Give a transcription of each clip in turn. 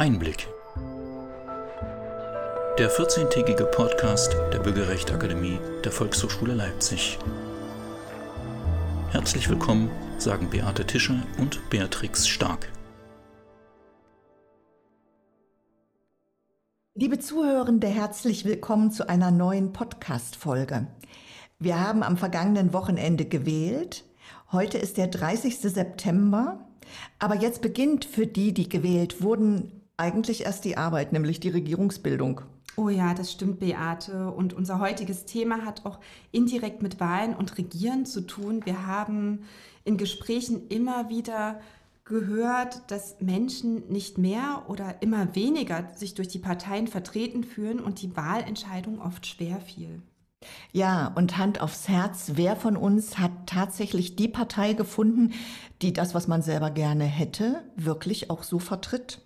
Einblick. Der 14-tägige Podcast der Bürgerrechtsakademie der Volkshochschule Leipzig. Herzlich willkommen, sagen Beate Tischer und Beatrix Stark. Liebe Zuhörende, herzlich willkommen zu einer neuen Podcast-Folge. Wir haben am vergangenen Wochenende gewählt. Heute ist der 30. September aber jetzt beginnt für die, die gewählt wurden, eigentlich erst die Arbeit, nämlich die Regierungsbildung. Oh ja, das stimmt, Beate. Und unser heutiges Thema hat auch indirekt mit Wahlen und Regieren zu tun. Wir haben in Gesprächen immer wieder gehört, dass Menschen nicht mehr oder immer weniger sich durch die Parteien vertreten fühlen und die Wahlentscheidung oft schwer fiel. Ja, und Hand aufs Herz, wer von uns hat tatsächlich die Partei gefunden, die das, was man selber gerne hätte, wirklich auch so vertritt?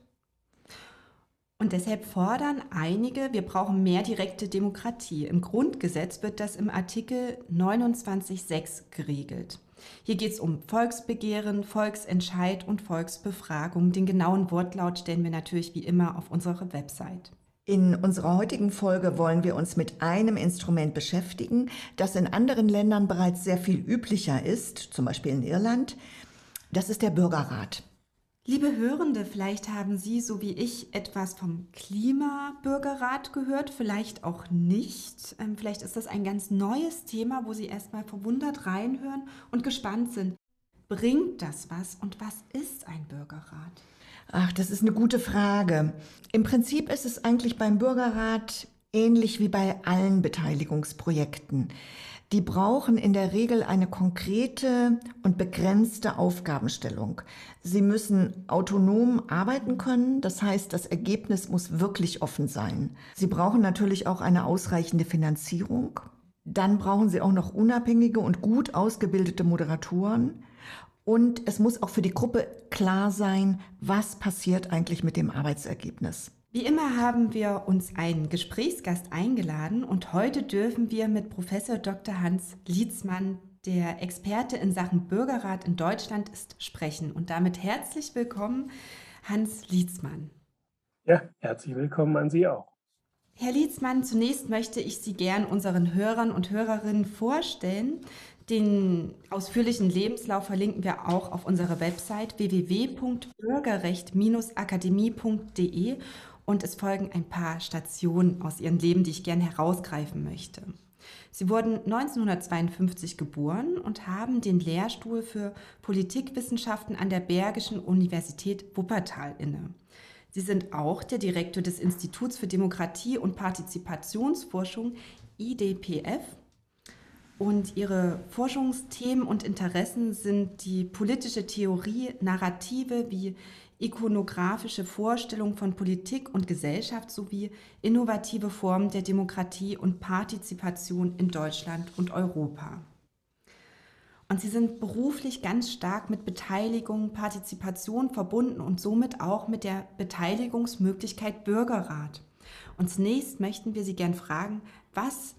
Und deshalb fordern einige, wir brauchen mehr direkte Demokratie. Im Grundgesetz wird das im Artikel 29.6 geregelt. Hier geht es um Volksbegehren, Volksentscheid und Volksbefragung. Den genauen Wortlaut stellen wir natürlich wie immer auf unsere Website. In unserer heutigen Folge wollen wir uns mit einem Instrument beschäftigen, das in anderen Ländern bereits sehr viel üblicher ist, zum Beispiel in Irland. Das ist der Bürgerrat. Liebe Hörende, vielleicht haben Sie, so wie ich, etwas vom Klimabürgerrat gehört, vielleicht auch nicht. Ähm, vielleicht ist das ein ganz neues Thema, wo Sie erstmal verwundert reinhören und gespannt sind. Bringt das was und was ist ein Bürgerrat? Ach, das ist eine gute Frage. Im Prinzip ist es eigentlich beim Bürgerrat ähnlich wie bei allen Beteiligungsprojekten. Die brauchen in der Regel eine konkrete und begrenzte Aufgabenstellung. Sie müssen autonom arbeiten können, das heißt, das Ergebnis muss wirklich offen sein. Sie brauchen natürlich auch eine ausreichende Finanzierung. Dann brauchen sie auch noch unabhängige und gut ausgebildete Moderatoren. Und es muss auch für die Gruppe klar sein, was passiert eigentlich mit dem Arbeitsergebnis. Wie immer haben wir uns einen Gesprächsgast eingeladen und heute dürfen wir mit Professor Dr. Hans Lietzmann, der Experte in Sachen Bürgerrat in Deutschland ist, sprechen. Und damit herzlich willkommen, Hans Lietzmann. Ja, herzlich willkommen an Sie auch. Herr Lietzmann, zunächst möchte ich Sie gern unseren Hörern und Hörerinnen vorstellen. Den ausführlichen Lebenslauf verlinken wir auch auf unserer Website www.bürgerrecht-akademie.de und es folgen ein paar Stationen aus ihrem Leben, die ich gerne herausgreifen möchte. Sie wurden 1952 geboren und haben den Lehrstuhl für Politikwissenschaften an der Bergischen Universität Wuppertal inne. Sie sind auch der Direktor des Instituts für Demokratie und Partizipationsforschung IDPF und ihre Forschungsthemen und Interessen sind die politische Theorie, Narrative wie ikonografische Vorstellung von Politik und Gesellschaft sowie innovative Formen der Demokratie und Partizipation in Deutschland und Europa. Und sie sind beruflich ganz stark mit Beteiligung, Partizipation verbunden und somit auch mit der Beteiligungsmöglichkeit Bürgerrat. Und zunächst möchten wir Sie gern fragen, was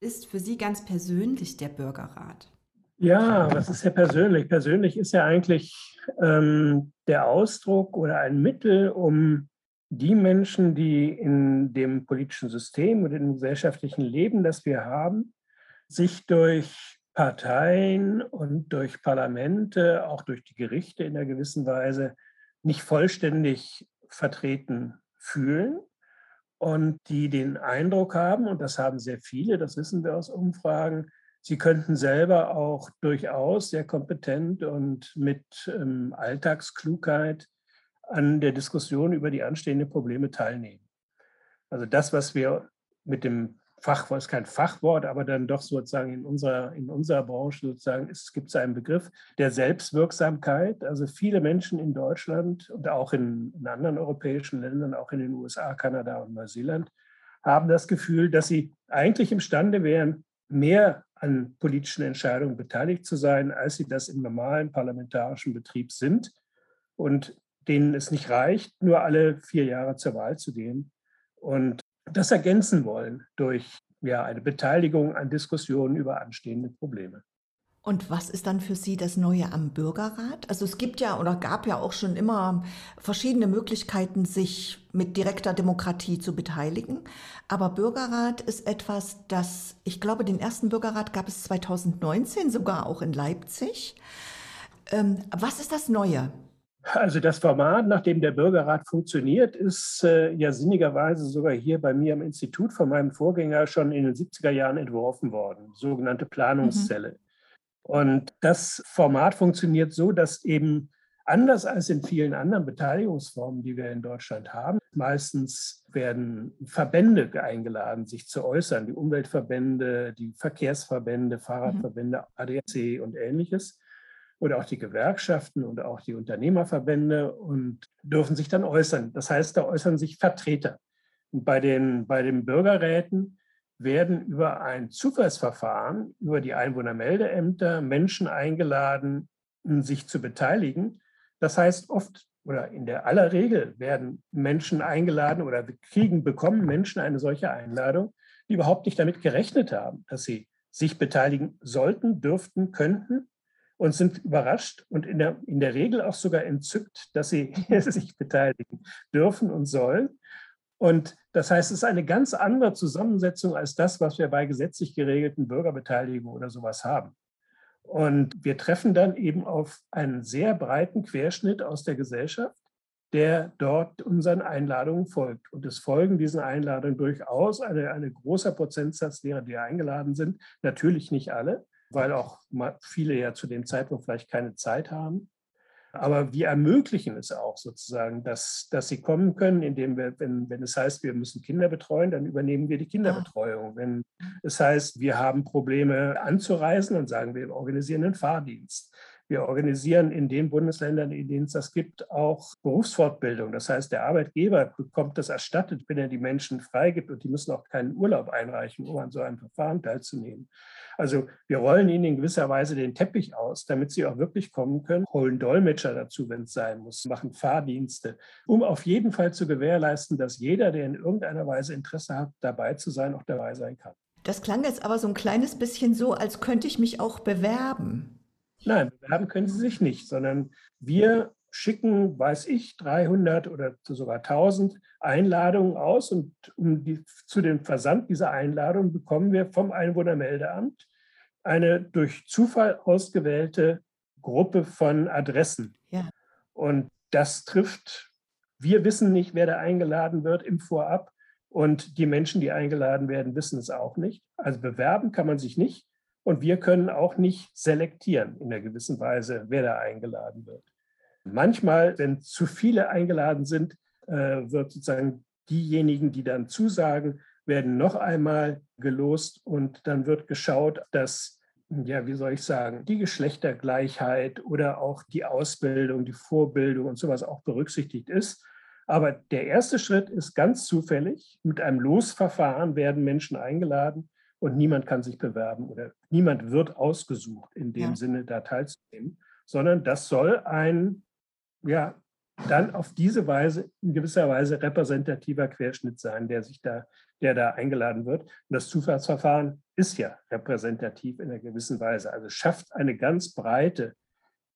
ist für Sie ganz persönlich der Bürgerrat? Ja, was ist ja persönlich? Persönlich ist ja eigentlich ähm, der Ausdruck oder ein Mittel, um die Menschen, die in dem politischen System und im gesellschaftlichen Leben, das wir haben, sich durch Parteien und durch Parlamente, auch durch die Gerichte in einer gewissen Weise nicht vollständig vertreten fühlen und die den Eindruck haben, und das haben sehr viele, das wissen wir aus Umfragen, sie könnten selber auch durchaus sehr kompetent und mit ähm, Alltagsklugheit an der Diskussion über die anstehenden Probleme teilnehmen. Also das, was wir mit dem Fachwort, ist kein Fachwort, aber dann doch sozusagen in unserer, in unserer Branche sozusagen, es gibt einen Begriff der Selbstwirksamkeit. Also viele Menschen in Deutschland und auch in, in anderen europäischen Ländern, auch in den USA, Kanada und Neuseeland, haben das Gefühl, dass sie eigentlich imstande wären, mehr an politischen Entscheidungen beteiligt zu sein, als sie das im normalen parlamentarischen Betrieb sind und denen es nicht reicht, nur alle vier Jahre zur Wahl zu gehen. Und das ergänzen wollen durch ja, eine Beteiligung an Diskussionen über anstehende Probleme. Und was ist dann für Sie das Neue am Bürgerrat? Also es gibt ja oder gab ja auch schon immer verschiedene Möglichkeiten, sich mit direkter Demokratie zu beteiligen. Aber Bürgerrat ist etwas, das, ich glaube, den ersten Bürgerrat gab es 2019 sogar auch in Leipzig. Ähm, was ist das Neue? Also das Format, nach dem der Bürgerrat funktioniert, ist äh, ja sinnigerweise sogar hier bei mir am Institut von meinem Vorgänger schon in den 70er Jahren entworfen worden, sogenannte Planungszelle. Mhm. Und das Format funktioniert so, dass eben anders als in vielen anderen Beteiligungsformen, die wir in Deutschland haben, meistens werden Verbände eingeladen, sich zu äußern, die Umweltverbände, die Verkehrsverbände, Fahrradverbände, ADAC und ähnliches oder auch die Gewerkschaften und auch die Unternehmerverbände und dürfen sich dann äußern. Das heißt, da äußern sich Vertreter. Und bei den, bei den Bürgerräten werden über ein Zufallsverfahren, über die Einwohnermeldeämter Menschen eingeladen, sich zu beteiligen. Das heißt, oft oder in der aller Regel werden Menschen eingeladen oder kriegen, bekommen Menschen eine solche Einladung, die überhaupt nicht damit gerechnet haben, dass sie sich beteiligen sollten, dürften, könnten und sind überrascht und in der, in der Regel auch sogar entzückt, dass sie sich beteiligen dürfen und sollen. Und das heißt, es ist eine ganz andere Zusammensetzung als das, was wir bei gesetzlich geregelten Bürgerbeteiligungen oder sowas haben. Und wir treffen dann eben auf einen sehr breiten Querschnitt aus der Gesellschaft, der dort unseren Einladungen folgt. Und es folgen diesen Einladungen durchaus eine, eine großer Prozentsatz derer, die eingeladen sind. Natürlich nicht alle, weil auch viele ja zu dem Zeitpunkt vielleicht keine Zeit haben. Aber wir ermöglichen es auch sozusagen, dass, dass sie kommen können, indem wir, wenn, wenn es heißt, wir müssen Kinder betreuen, dann übernehmen wir die Kinderbetreuung. Wenn es heißt, wir haben Probleme anzureisen, dann sagen wir, wir organisieren einen Fahrdienst. Wir organisieren in den Bundesländern, in denen es das gibt, auch Berufsfortbildung. Das heißt, der Arbeitgeber bekommt das erstattet, wenn er die Menschen freigibt und die müssen auch keinen Urlaub einreichen, um an so einem Verfahren teilzunehmen. Also wir rollen ihnen in gewisser Weise den Teppich aus, damit sie auch wirklich kommen können, holen Dolmetscher dazu, wenn es sein muss, machen Fahrdienste, um auf jeden Fall zu gewährleisten, dass jeder, der in irgendeiner Weise Interesse hat, dabei zu sein, auch dabei sein kann. Das klang jetzt aber so ein kleines bisschen so, als könnte ich mich auch bewerben. Nein, bewerben können Sie sich nicht, sondern wir schicken, weiß ich, 300 oder sogar 1000 Einladungen aus und um die, zu dem Versand dieser Einladungen bekommen wir vom Einwohnermeldeamt eine durch Zufall ausgewählte Gruppe von Adressen. Ja. Und das trifft, wir wissen nicht, wer da eingeladen wird im Vorab und die Menschen, die eingeladen werden, wissen es auch nicht. Also bewerben kann man sich nicht. Und wir können auch nicht selektieren in einer gewissen Weise, wer da eingeladen wird. Manchmal, wenn zu viele eingeladen sind, äh, wird sozusagen diejenigen, die dann zusagen, werden noch einmal gelost und dann wird geschaut, dass, ja, wie soll ich sagen, die Geschlechtergleichheit oder auch die Ausbildung, die Vorbildung und sowas auch berücksichtigt ist. Aber der erste Schritt ist ganz zufällig. Mit einem Losverfahren werden Menschen eingeladen und niemand kann sich bewerben oder niemand wird ausgesucht, in dem ja. Sinne da teilzunehmen, sondern das soll ein, ja, dann auf diese Weise, in gewisser Weise repräsentativer Querschnitt sein, der sich da, der da eingeladen wird. Und das Zufallsverfahren ist ja repräsentativ in einer gewissen Weise. Also schafft eine ganz breite,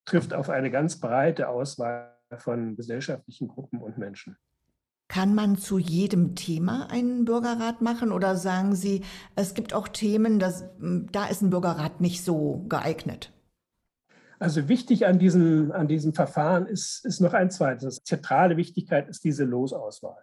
trifft auf eine ganz breite Auswahl von gesellschaftlichen Gruppen und Menschen. Kann man zu jedem Thema einen Bürgerrat machen oder sagen Sie, es gibt auch Themen, dass, da ist ein Bürgerrat nicht so geeignet? Also wichtig an diesem, an diesem Verfahren ist, ist noch ein zweites. Zentrale Wichtigkeit ist diese Losauswahl.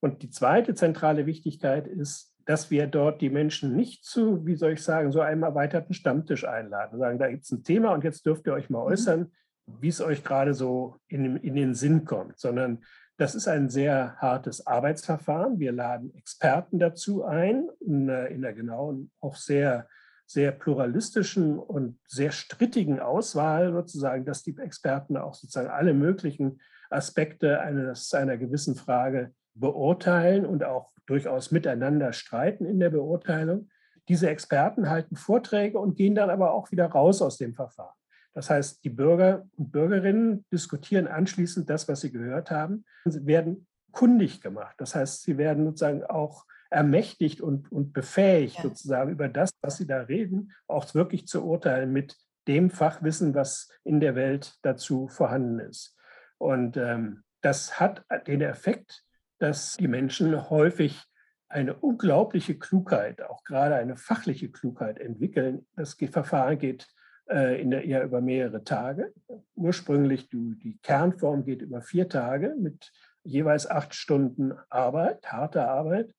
Und die zweite zentrale Wichtigkeit ist, dass wir dort die Menschen nicht zu, wie soll ich sagen, so einem erweiterten Stammtisch einladen. Sagen, da gibt es ein Thema und jetzt dürft ihr euch mal mhm. äußern, wie es euch gerade so in, in den Sinn kommt, sondern das ist ein sehr hartes Arbeitsverfahren. Wir laden Experten dazu ein, in, in der genauen, auch sehr, sehr pluralistischen und sehr strittigen Auswahl sozusagen, dass die Experten auch sozusagen alle möglichen Aspekte eines, einer gewissen Frage beurteilen und auch durchaus miteinander streiten in der Beurteilung. Diese Experten halten Vorträge und gehen dann aber auch wieder raus aus dem Verfahren. Das heißt, die Bürger und Bürgerinnen diskutieren anschließend das, was sie gehört haben, sie werden kundig gemacht. Das heißt, sie werden sozusagen auch ermächtigt und, und befähigt, ja. sozusagen über das, was sie da reden, auch wirklich zu urteilen mit dem Fachwissen, was in der Welt dazu vorhanden ist. Und ähm, das hat den Effekt, dass die Menschen häufig eine unglaubliche Klugheit, auch gerade eine fachliche Klugheit entwickeln. Das Verfahren geht äh, in der, ja über mehrere Tage. Ursprünglich die, die Kernform geht über vier Tage mit jeweils acht Stunden Arbeit, harte Arbeit.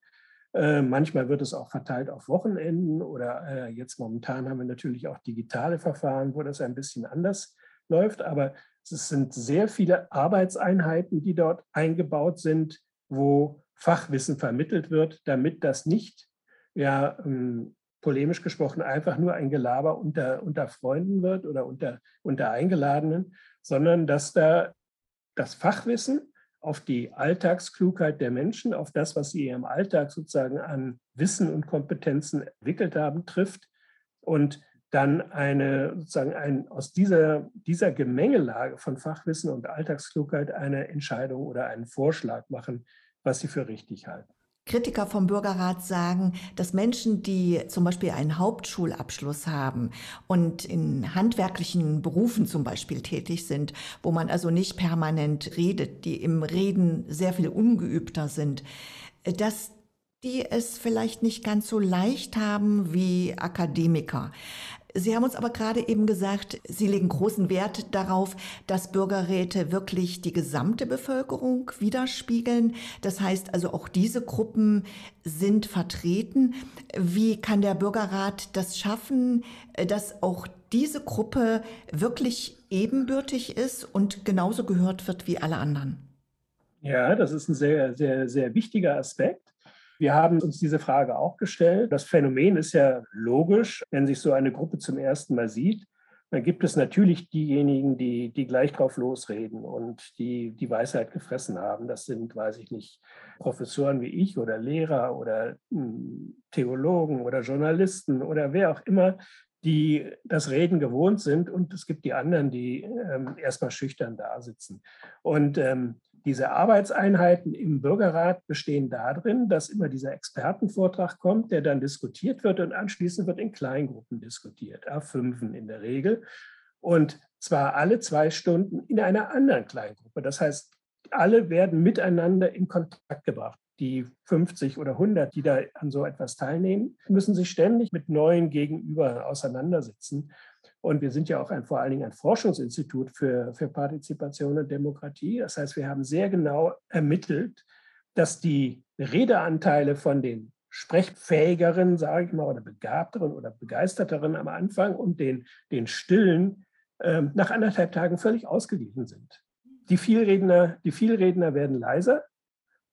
Äh, manchmal wird es auch verteilt auf Wochenenden oder äh, jetzt momentan haben wir natürlich auch digitale Verfahren, wo das ein bisschen anders läuft. Aber es sind sehr viele Arbeitseinheiten, die dort eingebaut sind, wo Fachwissen vermittelt wird, damit das nicht, ja, ähm, polemisch gesprochen, einfach nur ein Gelaber unter, unter Freunden wird oder unter, unter Eingeladenen, sondern dass da das Fachwissen auf die Alltagsklugheit der Menschen, auf das, was sie im Alltag sozusagen an Wissen und Kompetenzen entwickelt haben, trifft und dann eine sozusagen ein, aus dieser, dieser Gemengelage von Fachwissen und Alltagsklugheit eine Entscheidung oder einen Vorschlag machen, was sie für richtig halten. Kritiker vom Bürgerrat sagen, dass Menschen, die zum Beispiel einen Hauptschulabschluss haben und in handwerklichen Berufen zum Beispiel tätig sind, wo man also nicht permanent redet, die im Reden sehr viel ungeübter sind, dass die es vielleicht nicht ganz so leicht haben wie Akademiker. Sie haben uns aber gerade eben gesagt, Sie legen großen Wert darauf, dass Bürgerräte wirklich die gesamte Bevölkerung widerspiegeln. Das heißt also, auch diese Gruppen sind vertreten. Wie kann der Bürgerrat das schaffen, dass auch diese Gruppe wirklich ebenbürtig ist und genauso gehört wird wie alle anderen? Ja, das ist ein sehr, sehr, sehr wichtiger Aspekt. Wir haben uns diese Frage auch gestellt. Das Phänomen ist ja logisch, wenn sich so eine Gruppe zum ersten Mal sieht. Dann gibt es natürlich diejenigen, die, die gleich drauf losreden und die die Weisheit gefressen haben. Das sind, weiß ich nicht, Professoren wie ich oder Lehrer oder hm, Theologen oder Journalisten oder wer auch immer, die das Reden gewohnt sind. Und es gibt die anderen, die ähm, erstmal schüchtern da sitzen. Und ähm, diese Arbeitseinheiten im Bürgerrat bestehen darin, dass immer dieser Expertenvortrag kommt, der dann diskutiert wird und anschließend wird in Kleingruppen diskutiert, A5 in der Regel. Und zwar alle zwei Stunden in einer anderen Kleingruppe. Das heißt, alle werden miteinander in Kontakt gebracht. Die 50 oder 100, die da an so etwas teilnehmen, müssen sich ständig mit neuen Gegenüber auseinandersetzen. Und wir sind ja auch ein, vor allen Dingen ein Forschungsinstitut für, für Partizipation und Demokratie. Das heißt, wir haben sehr genau ermittelt, dass die Redeanteile von den sprechfähigeren, sage ich mal, oder begabteren oder begeisterteren am Anfang und den, den stillen äh, nach anderthalb Tagen völlig ausgeglichen sind. Die Vielredner, die Vielredner werden leiser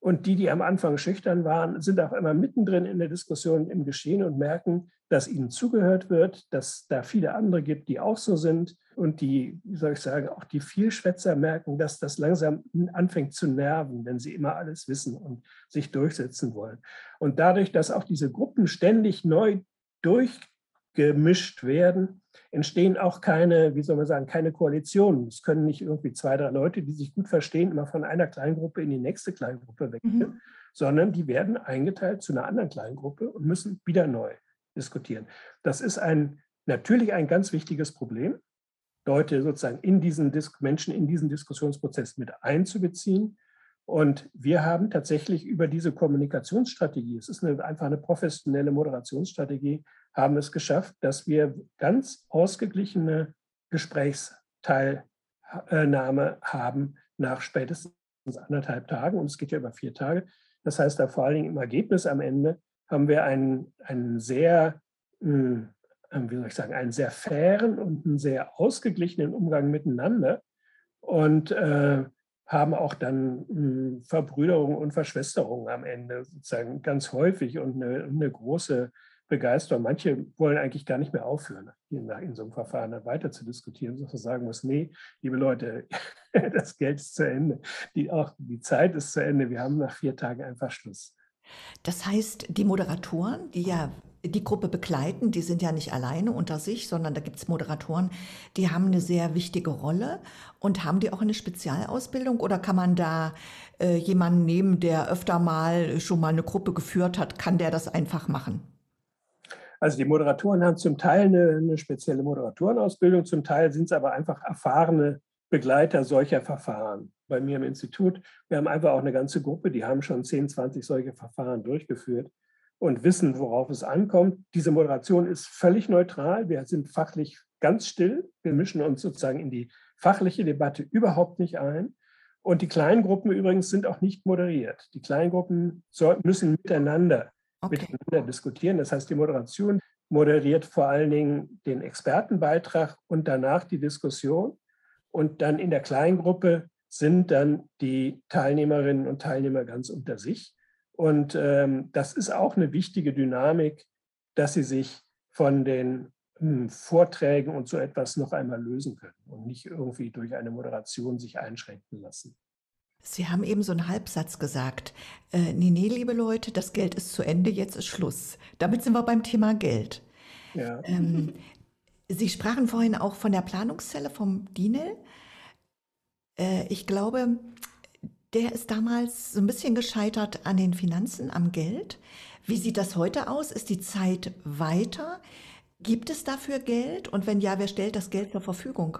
und die, die am Anfang schüchtern waren, sind auch immer mittendrin in der Diskussion im Geschehen und merken, dass ihnen zugehört wird, dass da viele andere gibt, die auch so sind und die, wie soll ich sagen, auch die Vielschwätzer merken, dass das langsam anfängt zu nerven, wenn sie immer alles wissen und sich durchsetzen wollen. Und dadurch, dass auch diese Gruppen ständig neu durchgemischt werden, entstehen auch keine, wie soll man sagen, keine Koalitionen. Es können nicht irgendwie zwei, drei Leute, die sich gut verstehen, immer von einer Kleingruppe in die nächste Kleingruppe wechseln, mhm. sondern die werden eingeteilt zu einer anderen Kleingruppe und müssen wieder neu diskutieren. Das ist ein, natürlich ein ganz wichtiges Problem, Leute sozusagen in diesen Dis Menschen in diesen Diskussionsprozess mit einzubeziehen. Und wir haben tatsächlich über diese Kommunikationsstrategie, es ist eine, einfach eine professionelle Moderationsstrategie, haben es geschafft, dass wir ganz ausgeglichene Gesprächsteilnahme haben nach spätestens anderthalb Tagen. Und es geht ja über vier Tage. Das heißt, da vor allen Dingen im Ergebnis am Ende haben wir einen, einen sehr, hm, wie soll ich sagen, einen sehr fairen und einen sehr ausgeglichenen Umgang miteinander und äh, haben auch dann hm, Verbrüderung und Verschwesterung am Ende sozusagen ganz häufig und eine, eine große Begeisterung. Manche wollen eigentlich gar nicht mehr aufhören, in, in so einem Verfahren weiter zu diskutieren, sondern sagen muss, nee, liebe Leute, das Geld ist zu Ende, die, auch die Zeit ist zu Ende, wir haben nach vier Tagen einfach Schluss. Das heißt, die Moderatoren, die ja die Gruppe begleiten, die sind ja nicht alleine unter sich, sondern da gibt es Moderatoren, die haben eine sehr wichtige Rolle und haben die auch eine Spezialausbildung oder kann man da äh, jemanden nehmen, der öfter mal schon mal eine Gruppe geführt hat, kann der das einfach machen? Also die Moderatoren haben zum Teil eine, eine spezielle Moderatorenausbildung, zum Teil sind es aber einfach erfahrene Begleiter solcher Verfahren. Bei mir im Institut, wir haben einfach auch eine ganze Gruppe, die haben schon 10, 20 solche Verfahren durchgeführt und wissen, worauf es ankommt. Diese Moderation ist völlig neutral. Wir sind fachlich ganz still. Wir mischen uns sozusagen in die fachliche Debatte überhaupt nicht ein. Und die Kleingruppen übrigens sind auch nicht moderiert. Die Kleingruppen müssen miteinander, okay. miteinander diskutieren. Das heißt, die Moderation moderiert vor allen Dingen den Expertenbeitrag und danach die Diskussion. Und dann in der Kleingruppe sind dann die Teilnehmerinnen und Teilnehmer ganz unter sich. Und ähm, das ist auch eine wichtige Dynamik, dass sie sich von den hm, Vorträgen und so etwas noch einmal lösen können und nicht irgendwie durch eine Moderation sich einschränken lassen. Sie haben eben so einen Halbsatz gesagt. Äh, nee, nee, liebe Leute, das Geld ist zu Ende, jetzt ist Schluss. Damit sind wir beim Thema Geld. Ja. Ähm, Sie sprachen vorhin auch von der Planungszelle vom DINEL. Äh, ich glaube, der ist damals so ein bisschen gescheitert an den Finanzen, am Geld. Wie sieht das heute aus? Ist die Zeit weiter? Gibt es dafür Geld? Und wenn ja, wer stellt das Geld zur Verfügung?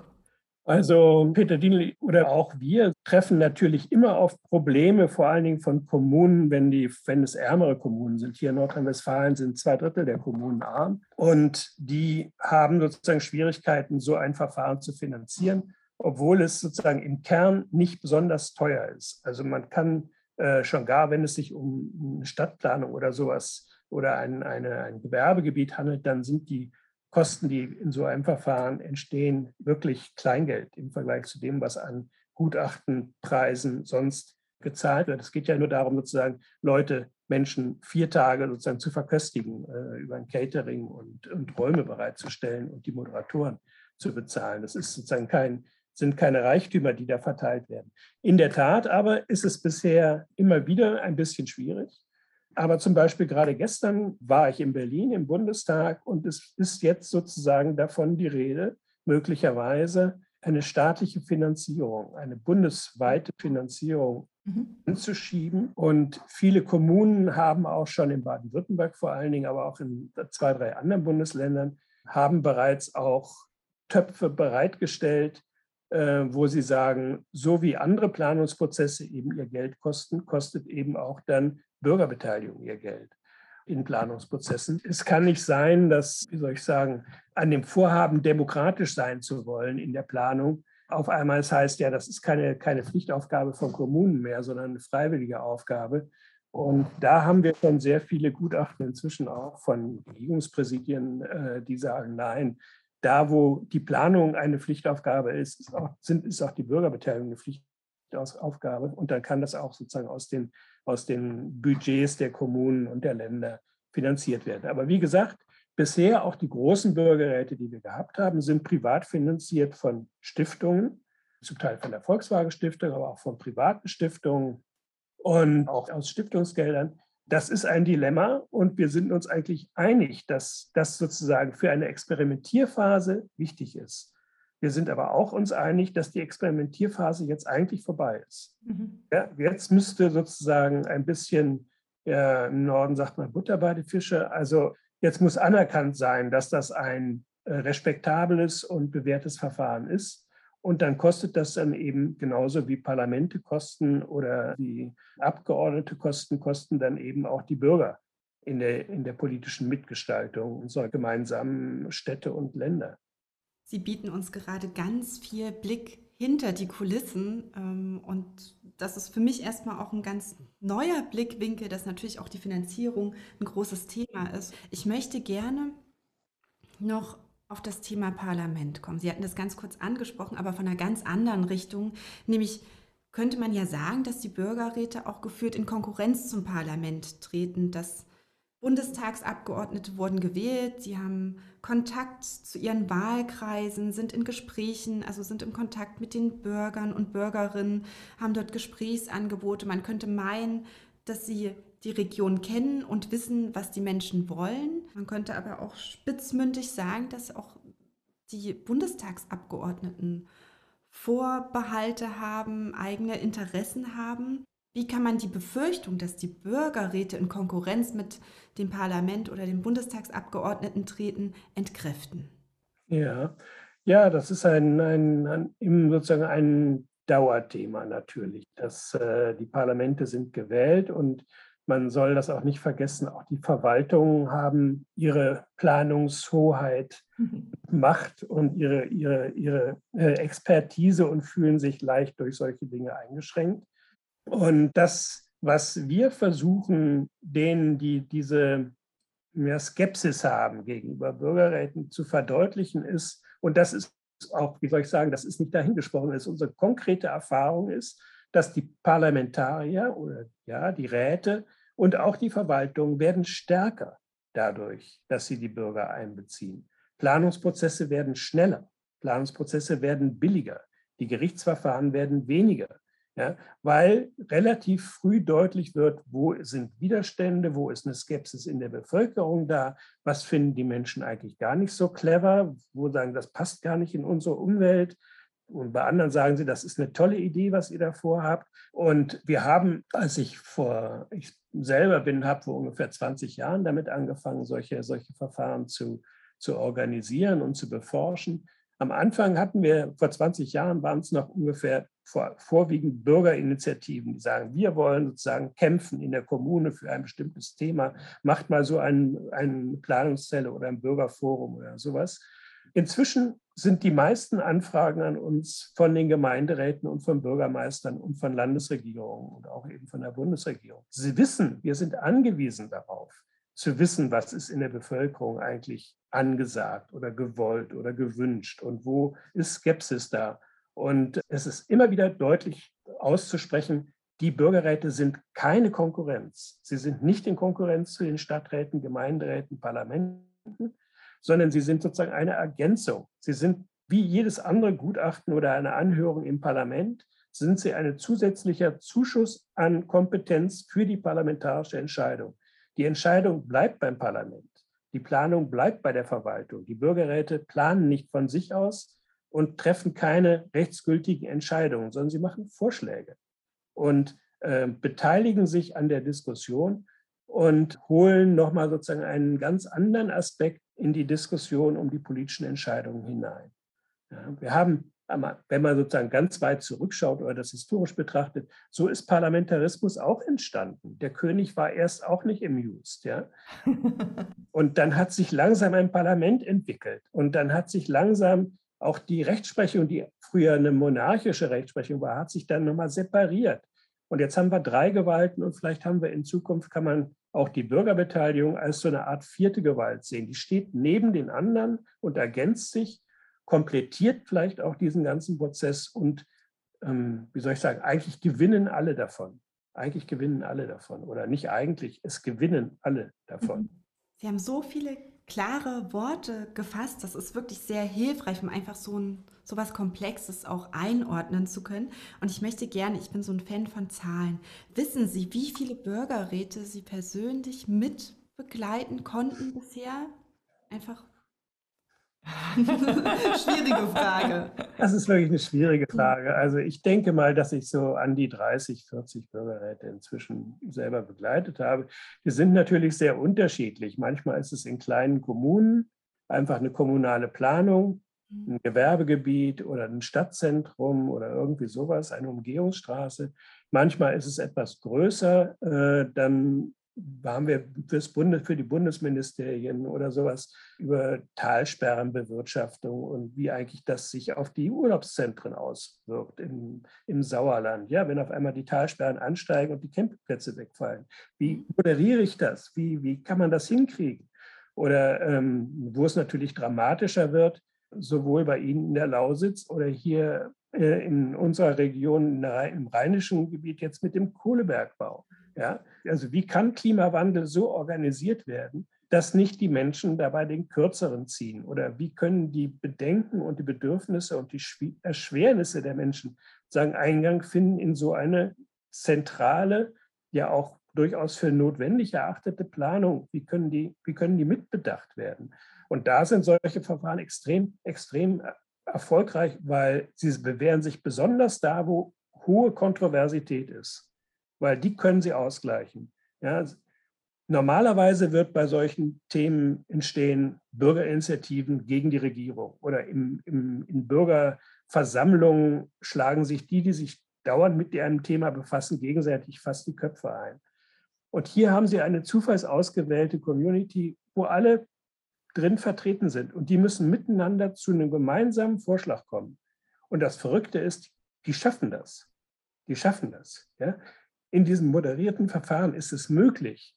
Also Peter Dienl oder auch wir treffen natürlich immer auf Probleme, vor allen Dingen von Kommunen, wenn, die, wenn es ärmere Kommunen sind. Hier in Nordrhein-Westfalen sind zwei Drittel der Kommunen arm und die haben sozusagen Schwierigkeiten, so ein Verfahren zu finanzieren, obwohl es sozusagen im Kern nicht besonders teuer ist. Also man kann äh, schon gar, wenn es sich um eine Stadtplanung oder sowas oder ein, eine, ein Gewerbegebiet handelt, dann sind die Kosten, die in so einem Verfahren entstehen, wirklich Kleingeld im Vergleich zu dem, was an Gutachtenpreisen sonst gezahlt wird. Es geht ja nur darum, sozusagen Leute, Menschen vier Tage sozusagen zu verköstigen, äh, über ein Catering und, und Räume bereitzustellen und die Moderatoren zu bezahlen. Das ist sozusagen kein, sind keine Reichtümer, die da verteilt werden. In der Tat aber ist es bisher immer wieder ein bisschen schwierig. Aber zum Beispiel gerade gestern war ich in Berlin im Bundestag und es ist jetzt sozusagen davon die Rede, möglicherweise eine staatliche Finanzierung, eine bundesweite Finanzierung mhm. anzuschieben. Und viele Kommunen haben auch schon in Baden-Württemberg vor allen Dingen, aber auch in zwei, drei anderen Bundesländern, haben bereits auch Töpfe bereitgestellt, wo sie sagen, so wie andere Planungsprozesse eben ihr Geld kosten, kostet eben auch dann Bürgerbeteiligung ihr Geld in Planungsprozessen. Es kann nicht sein, dass, wie soll ich sagen, an dem Vorhaben, demokratisch sein zu wollen in der Planung, auf einmal es heißt, ja, das ist keine, keine Pflichtaufgabe von Kommunen mehr, sondern eine freiwillige Aufgabe. Und da haben wir schon sehr viele Gutachten inzwischen auch von Regierungspräsidien, äh, die sagen, nein, da wo die Planung eine Pflichtaufgabe ist, ist auch, sind, ist auch die Bürgerbeteiligung eine Pflichtaufgabe. Und dann kann das auch sozusagen aus den aus den Budgets der Kommunen und der Länder finanziert werden. Aber wie gesagt, bisher auch die großen Bürgerräte, die wir gehabt haben, sind privat finanziert von Stiftungen, zum Teil von der Volkswagen Stiftung, aber auch von privaten Stiftungen und auch aus Stiftungsgeldern. Das ist ein Dilemma und wir sind uns eigentlich einig, dass das sozusagen für eine Experimentierphase wichtig ist. Wir sind aber auch uns einig, dass die Experimentierphase jetzt eigentlich vorbei ist. Mhm. Ja, jetzt müsste sozusagen ein bisschen, ja, im Norden sagt man Butter bei die Fische, also jetzt muss anerkannt sein, dass das ein äh, respektables und bewährtes Verfahren ist. Und dann kostet das dann eben genauso wie Parlamente kosten oder wie Abgeordnete kosten, kosten dann eben auch die Bürger in der, in der politischen Mitgestaltung unserer gemeinsamen Städte und Länder. Sie bieten uns gerade ganz viel Blick hinter die Kulissen. Ähm, und das ist für mich erstmal auch ein ganz neuer Blickwinkel, dass natürlich auch die Finanzierung ein großes Thema ist. Ich möchte gerne noch auf das Thema Parlament kommen. Sie hatten das ganz kurz angesprochen, aber von einer ganz anderen Richtung, nämlich könnte man ja sagen, dass die Bürgerräte auch geführt in Konkurrenz zum Parlament treten, dass Bundestagsabgeordnete wurden gewählt, sie haben Kontakt zu ihren Wahlkreisen, sind in Gesprächen, also sind im Kontakt mit den Bürgern und Bürgerinnen, haben dort Gesprächsangebote. Man könnte meinen, dass sie die Region kennen und wissen, was die Menschen wollen. Man könnte aber auch spitzmündig sagen, dass auch die Bundestagsabgeordneten Vorbehalte haben, eigene Interessen haben. Wie kann man die Befürchtung, dass die Bürgerräte in Konkurrenz mit dem Parlament oder den Bundestagsabgeordneten treten, entkräften? Ja, ja, das ist ein, ein, ein sozusagen ein Dauerthema natürlich. Dass, äh, die Parlamente sind gewählt und man soll das auch nicht vergessen, auch die Verwaltungen haben ihre Planungshoheit, mhm. Macht und ihre, ihre, ihre äh, Expertise und fühlen sich leicht durch solche Dinge eingeschränkt. Und das, was wir versuchen, denen, die diese mehr Skepsis haben gegenüber Bürgerräten zu verdeutlichen, ist, und das ist auch, wie soll ich sagen, das ist nicht dahingesprochen, ist unsere konkrete Erfahrung ist, dass die Parlamentarier oder ja, die Räte und auch die Verwaltung werden stärker dadurch, dass sie die Bürger einbeziehen. Planungsprozesse werden schneller, Planungsprozesse werden billiger, die Gerichtsverfahren werden weniger, ja, weil relativ früh deutlich wird, wo sind Widerstände, wo ist eine Skepsis in der Bevölkerung da, was finden die Menschen eigentlich gar nicht so clever, wo sagen, das passt gar nicht in unsere Umwelt, und bei anderen sagen sie, das ist eine tolle Idee, was ihr da vorhabt. Und wir haben, als ich vor, ich selber bin, habe vor ungefähr 20 Jahren damit angefangen, solche, solche Verfahren zu, zu organisieren und zu beforschen. Am Anfang hatten wir, vor 20 Jahren waren es noch ungefähr vor, vorwiegend Bürgerinitiativen, die sagen, wir wollen sozusagen kämpfen in der Kommune für ein bestimmtes Thema. Macht mal so ein, eine Planungszelle oder ein Bürgerforum oder sowas. Inzwischen sind die meisten Anfragen an uns von den Gemeinderäten und von Bürgermeistern und von Landesregierungen und auch eben von der Bundesregierung. Sie wissen, wir sind angewiesen darauf, zu wissen, was ist in der Bevölkerung eigentlich angesagt oder gewollt oder gewünscht und wo ist Skepsis da. Und es ist immer wieder deutlich auszusprechen, die Bürgerräte sind keine Konkurrenz. Sie sind nicht in Konkurrenz zu den Stadträten, Gemeinderäten, Parlamenten sondern sie sind sozusagen eine Ergänzung. Sie sind wie jedes andere Gutachten oder eine Anhörung im Parlament, sind sie ein zusätzlicher Zuschuss an Kompetenz für die parlamentarische Entscheidung. Die Entscheidung bleibt beim Parlament. Die Planung bleibt bei der Verwaltung. Die Bürgerräte planen nicht von sich aus und treffen keine rechtsgültigen Entscheidungen, sondern sie machen Vorschläge und äh, beteiligen sich an der Diskussion und holen nochmal sozusagen einen ganz anderen Aspekt in die Diskussion um die politischen Entscheidungen hinein. Ja, wir haben, wenn man sozusagen ganz weit zurückschaut oder das historisch betrachtet, so ist Parlamentarismus auch entstanden. Der König war erst auch nicht im Just. Ja? Und dann hat sich langsam ein Parlament entwickelt und dann hat sich langsam auch die Rechtsprechung, die früher eine monarchische Rechtsprechung war, hat sich dann nochmal separiert. Und jetzt haben wir drei Gewalten und vielleicht haben wir in Zukunft, kann man auch die Bürgerbeteiligung als so eine Art vierte Gewalt sehen. Die steht neben den anderen und ergänzt sich, komplettiert vielleicht auch diesen ganzen Prozess und, ähm, wie soll ich sagen, eigentlich gewinnen alle davon. Eigentlich gewinnen alle davon. Oder nicht eigentlich, es gewinnen alle davon. Mhm. Sie haben so viele klare Worte gefasst. Das ist wirklich sehr hilfreich, um einfach so ein so was Komplexes auch einordnen zu können. Und ich möchte gerne, ich bin so ein Fan von Zahlen. Wissen Sie, wie viele Bürgerräte Sie persönlich mit begleiten konnten bisher? Einfach schwierige Frage. Das ist wirklich eine schwierige Frage. Also ich denke mal, dass ich so an die 30, 40 Bürgerräte inzwischen selber begleitet habe. Die sind natürlich sehr unterschiedlich. Manchmal ist es in kleinen Kommunen einfach eine kommunale Planung ein Gewerbegebiet oder ein Stadtzentrum oder irgendwie sowas, eine Umgehungsstraße. Manchmal ist es etwas größer, äh, dann haben wir fürs Bundes, für die Bundesministerien oder sowas über Talsperrenbewirtschaftung und wie eigentlich das sich auf die Urlaubszentren auswirkt im, im Sauerland. Ja, wenn auf einmal die Talsperren ansteigen und die Campingplätze wegfallen. Wie moderiere ich das? Wie, wie kann man das hinkriegen? Oder ähm, wo es natürlich dramatischer wird, sowohl bei Ihnen in der Lausitz oder hier äh, in unserer Region im rheinischen Gebiet jetzt mit dem Kohlebergbau. Ja? Also wie kann Klimawandel so organisiert werden, dass nicht die Menschen dabei den Kürzeren ziehen? Oder wie können die Bedenken und die Bedürfnisse und die Erschwernisse der Menschen sagen Eingang finden in so eine zentrale, ja auch durchaus für notwendig erachtete Planung? Wie können die, wie können die mitbedacht werden? Und da sind solche Verfahren extrem, extrem äh, erfolgreich, weil sie bewähren sich besonders da, wo hohe Kontroversität ist. Weil die können sie ausgleichen. Ja, normalerweise wird bei solchen Themen entstehen Bürgerinitiativen gegen die Regierung oder im, im, in Bürgerversammlungen schlagen sich die, die sich dauernd mit einem Thema befassen, gegenseitig fast die Köpfe ein. Und hier haben sie eine zufallsausgewählte Community, wo alle drin vertreten sind. Und die müssen miteinander zu einem gemeinsamen Vorschlag kommen. Und das Verrückte ist, die schaffen das. Die schaffen das. Ja? In diesem moderierten Verfahren ist es möglich,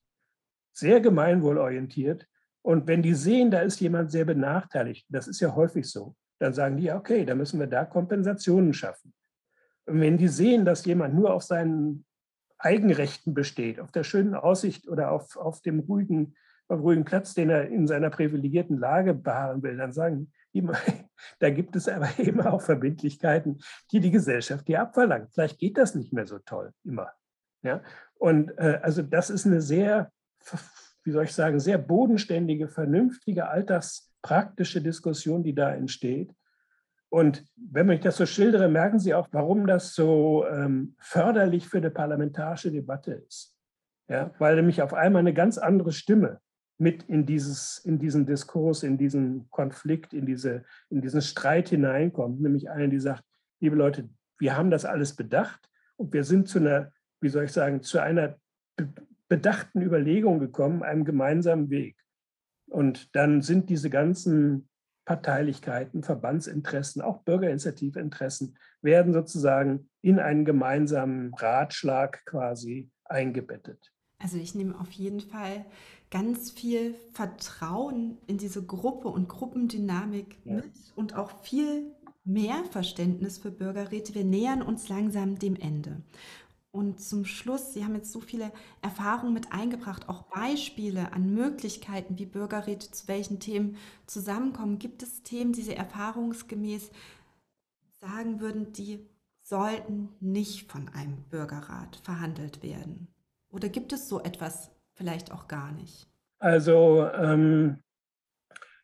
sehr gemeinwohlorientiert. Und wenn die sehen, da ist jemand sehr benachteiligt, das ist ja häufig so, dann sagen die, okay, da müssen wir da Kompensationen schaffen. Und wenn die sehen, dass jemand nur auf seinen Eigenrechten besteht, auf der schönen Aussicht oder auf, auf dem ruhigen, auf ruhigen Platz, den er in seiner privilegierten Lage beharren will, dann sagen die, da gibt es aber eben auch Verbindlichkeiten, die die Gesellschaft dir abverlangt. Vielleicht geht das nicht mehr so toll immer. Ja? Und äh, also das ist eine sehr, wie soll ich sagen, sehr bodenständige, vernünftige, alltagspraktische Diskussion, die da entsteht. Und wenn ich das so schildere, merken Sie auch, warum das so ähm, förderlich für eine parlamentarische Debatte ist. Ja, weil nämlich auf einmal eine ganz andere Stimme mit in, dieses, in diesen Diskurs, in diesen Konflikt, in, diese, in diesen Streit hineinkommt. Nämlich eine, die sagt, liebe Leute, wir haben das alles bedacht und wir sind zu einer, wie soll ich sagen, zu einer bedachten Überlegung gekommen, einem gemeinsamen Weg. Und dann sind diese ganzen Parteilichkeiten, Verbandsinteressen, auch Bürgerinitiativinteressen werden sozusagen in einen gemeinsamen Ratschlag quasi eingebettet. Also ich nehme auf jeden Fall ganz viel Vertrauen in diese Gruppe und Gruppendynamik ja. mit und auch viel mehr Verständnis für Bürgerräte. Wir nähern uns langsam dem Ende. Und zum Schluss, Sie haben jetzt so viele Erfahrungen mit eingebracht, auch Beispiele an Möglichkeiten, wie Bürgerräte zu welchen Themen zusammenkommen. Gibt es Themen, die Sie erfahrungsgemäß sagen würden, die sollten nicht von einem Bürgerrat verhandelt werden? Oder gibt es so etwas vielleicht auch gar nicht? Also ähm,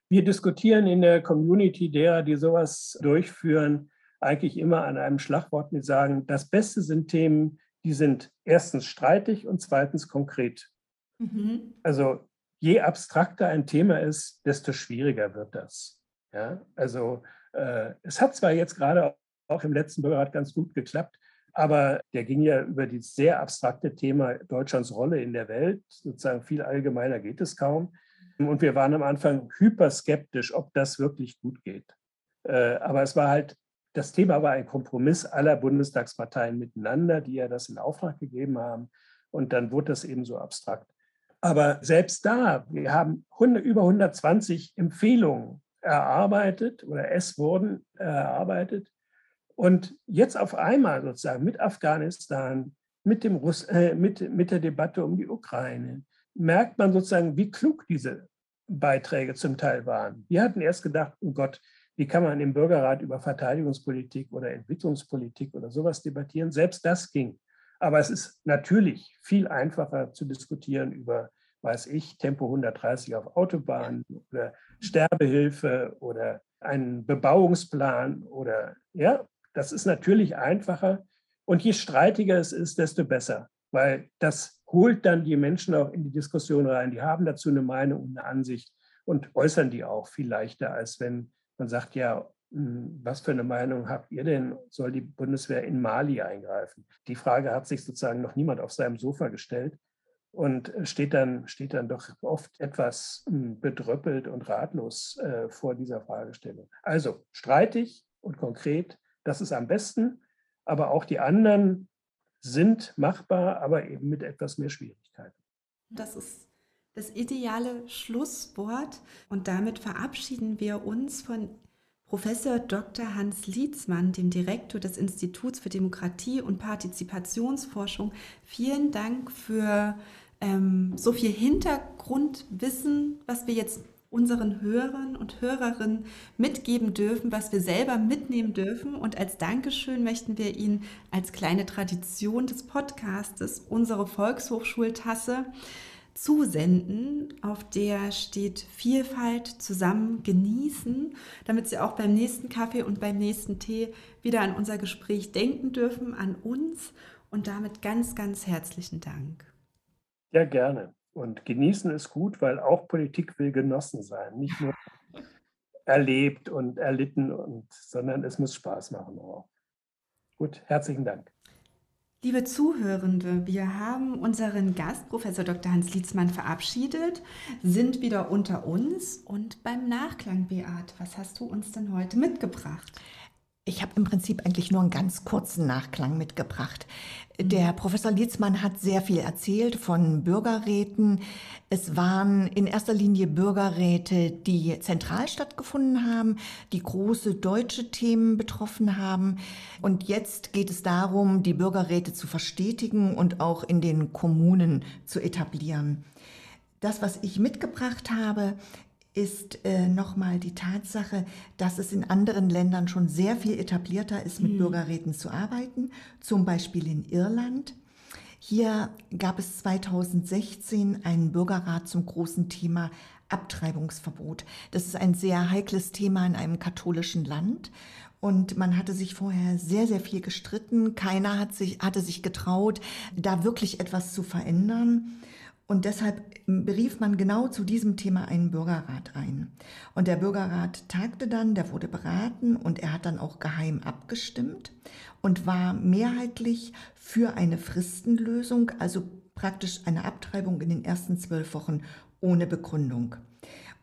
wir diskutieren in der Community derer, die sowas durchführen, eigentlich immer an einem Schlagwort mit sagen, das Beste sind Themen, die sind erstens streitig und zweitens konkret. Mhm. Also je abstrakter ein Thema ist, desto schwieriger wird das. Ja? Also äh, es hat zwar jetzt gerade auch im letzten Bürgerrat ganz gut geklappt, aber der ging ja über das sehr abstrakte Thema Deutschlands Rolle in der Welt. Sozusagen viel allgemeiner geht es kaum. Und wir waren am Anfang hyperskeptisch, ob das wirklich gut geht. Äh, aber es war halt das Thema war ein Kompromiss aller Bundestagsparteien miteinander, die ja das in Auftrag gegeben haben. Und dann wurde das eben so abstrakt. Aber selbst da, wir haben über 120 Empfehlungen erarbeitet oder es wurden erarbeitet. Und jetzt auf einmal sozusagen mit Afghanistan, mit, dem Russ äh, mit, mit der Debatte um die Ukraine, merkt man sozusagen, wie klug diese Beiträge zum Teil waren. Wir hatten erst gedacht, oh Gott, wie kann man im Bürgerrat über Verteidigungspolitik oder Entwicklungspolitik oder sowas debattieren? Selbst das ging. Aber es ist natürlich viel einfacher zu diskutieren über, weiß ich, Tempo 130 auf Autobahnen oder Sterbehilfe oder einen Bebauungsplan oder ja, das ist natürlich einfacher. Und je streitiger es ist, desto besser, weil das holt dann die Menschen auch in die Diskussion rein. Die haben dazu eine Meinung und eine Ansicht und äußern die auch viel leichter, als wenn man sagt ja, hm, was für eine Meinung habt ihr denn, soll die Bundeswehr in Mali eingreifen? Die Frage hat sich sozusagen noch niemand auf seinem Sofa gestellt und steht dann, steht dann doch oft etwas hm, bedröppelt und ratlos äh, vor dieser Fragestellung. Also streitig und konkret, das ist am besten, aber auch die anderen sind machbar, aber eben mit etwas mehr Schwierigkeiten. Das ist das ideale Schlusswort. Und damit verabschieden wir uns von Professor Dr. Hans Lietzmann, dem Direktor des Instituts für Demokratie und Partizipationsforschung. Vielen Dank für ähm, so viel Hintergrundwissen, was wir jetzt unseren Hörern und Hörerinnen mitgeben dürfen, was wir selber mitnehmen dürfen. Und als Dankeschön möchten wir Ihnen als kleine Tradition des Podcastes unsere Volkshochschultasse zusenden, auf der steht Vielfalt zusammen genießen, damit Sie auch beim nächsten Kaffee und beim nächsten Tee wieder an unser Gespräch denken dürfen, an uns. Und damit ganz, ganz herzlichen Dank. Ja, gerne. Und genießen ist gut, weil auch Politik will genossen sein. Nicht nur erlebt und erlitten, und, sondern es muss Spaß machen auch. Gut, herzlichen Dank. Liebe Zuhörende, wir haben unseren Gast, Professor Dr. Hans Lietzmann, verabschiedet, sind wieder unter uns und beim Nachklang, Beat, was hast du uns denn heute mitgebracht? Ich habe im Prinzip eigentlich nur einen ganz kurzen Nachklang mitgebracht. Der Professor Lietzmann hat sehr viel erzählt von Bürgerräten. Es waren in erster Linie Bürgerräte, die zentral stattgefunden haben, die große deutsche Themen betroffen haben. Und jetzt geht es darum, die Bürgerräte zu verstetigen und auch in den Kommunen zu etablieren. Das, was ich mitgebracht habe, ist äh, nochmal die Tatsache, dass es in anderen Ländern schon sehr viel etablierter ist, mit mhm. Bürgerräten zu arbeiten, zum Beispiel in Irland. Hier gab es 2016 einen Bürgerrat zum großen Thema Abtreibungsverbot. Das ist ein sehr heikles Thema in einem katholischen Land. Und man hatte sich vorher sehr, sehr viel gestritten. Keiner hat sich, hatte sich getraut, da wirklich etwas zu verändern. Und deshalb berief man genau zu diesem Thema einen Bürgerrat ein. Und der Bürgerrat tagte dann, der wurde beraten und er hat dann auch geheim abgestimmt und war mehrheitlich für eine Fristenlösung, also praktisch eine Abtreibung in den ersten zwölf Wochen ohne Begründung.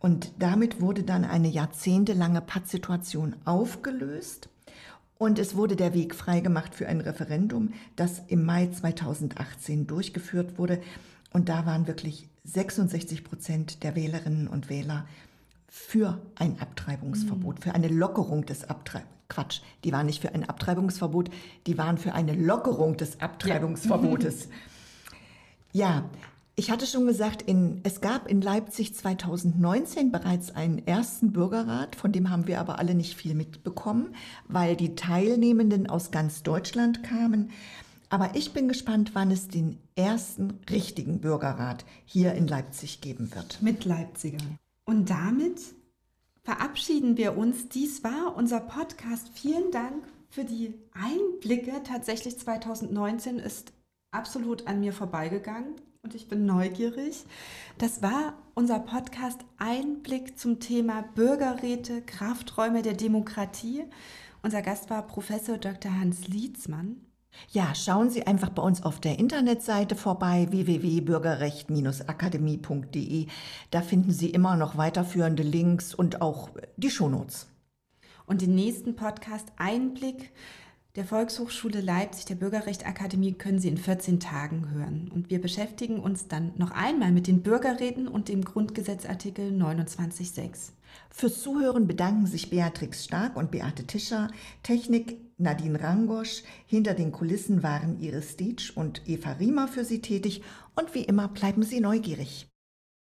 Und damit wurde dann eine jahrzehntelange Pattsituation aufgelöst. Und es wurde der Weg freigemacht für ein Referendum, das im Mai 2018 durchgeführt wurde. Und da waren wirklich 66 Prozent der Wählerinnen und Wähler für ein Abtreibungsverbot, mhm. für eine Lockerung des Abtreibungs. Quatsch, die waren nicht für ein Abtreibungsverbot, die waren für eine Lockerung des Abtreibungsverbotes. Ja, ja ich hatte schon gesagt, in, es gab in Leipzig 2019 bereits einen ersten Bürgerrat, von dem haben wir aber alle nicht viel mitbekommen, weil die Teilnehmenden aus ganz Deutschland kamen. Aber ich bin gespannt, wann es den ersten richtigen Bürgerrat hier in Leipzig geben wird. Mit Leipzigern. Und damit verabschieden wir uns. Dies war unser Podcast. Vielen Dank für die Einblicke. Tatsächlich 2019 ist absolut an mir vorbeigegangen und ich bin neugierig. Das war unser Podcast Einblick zum Thema Bürgerräte, Krafträume der Demokratie. Unser Gast war Professor Dr. Hans Lietzmann. Ja, schauen Sie einfach bei uns auf der Internetseite vorbei www.bürgerrecht-akademie.de. Da finden Sie immer noch weiterführende Links und auch die Shownotes. Und den nächsten Podcast Einblick der Volkshochschule Leipzig, der Bürgerrechtsakademie, können Sie in 14 Tagen hören. Und wir beschäftigen uns dann noch einmal mit den Bürgerräten und dem Grundgesetzartikel 29.6. Fürs Zuhören bedanken sich Beatrix Stark und Beate Tischer, Technik Nadine Rangosch, hinter den Kulissen waren Iris Dietsch und Eva Riemer für Sie tätig und wie immer bleiben Sie neugierig.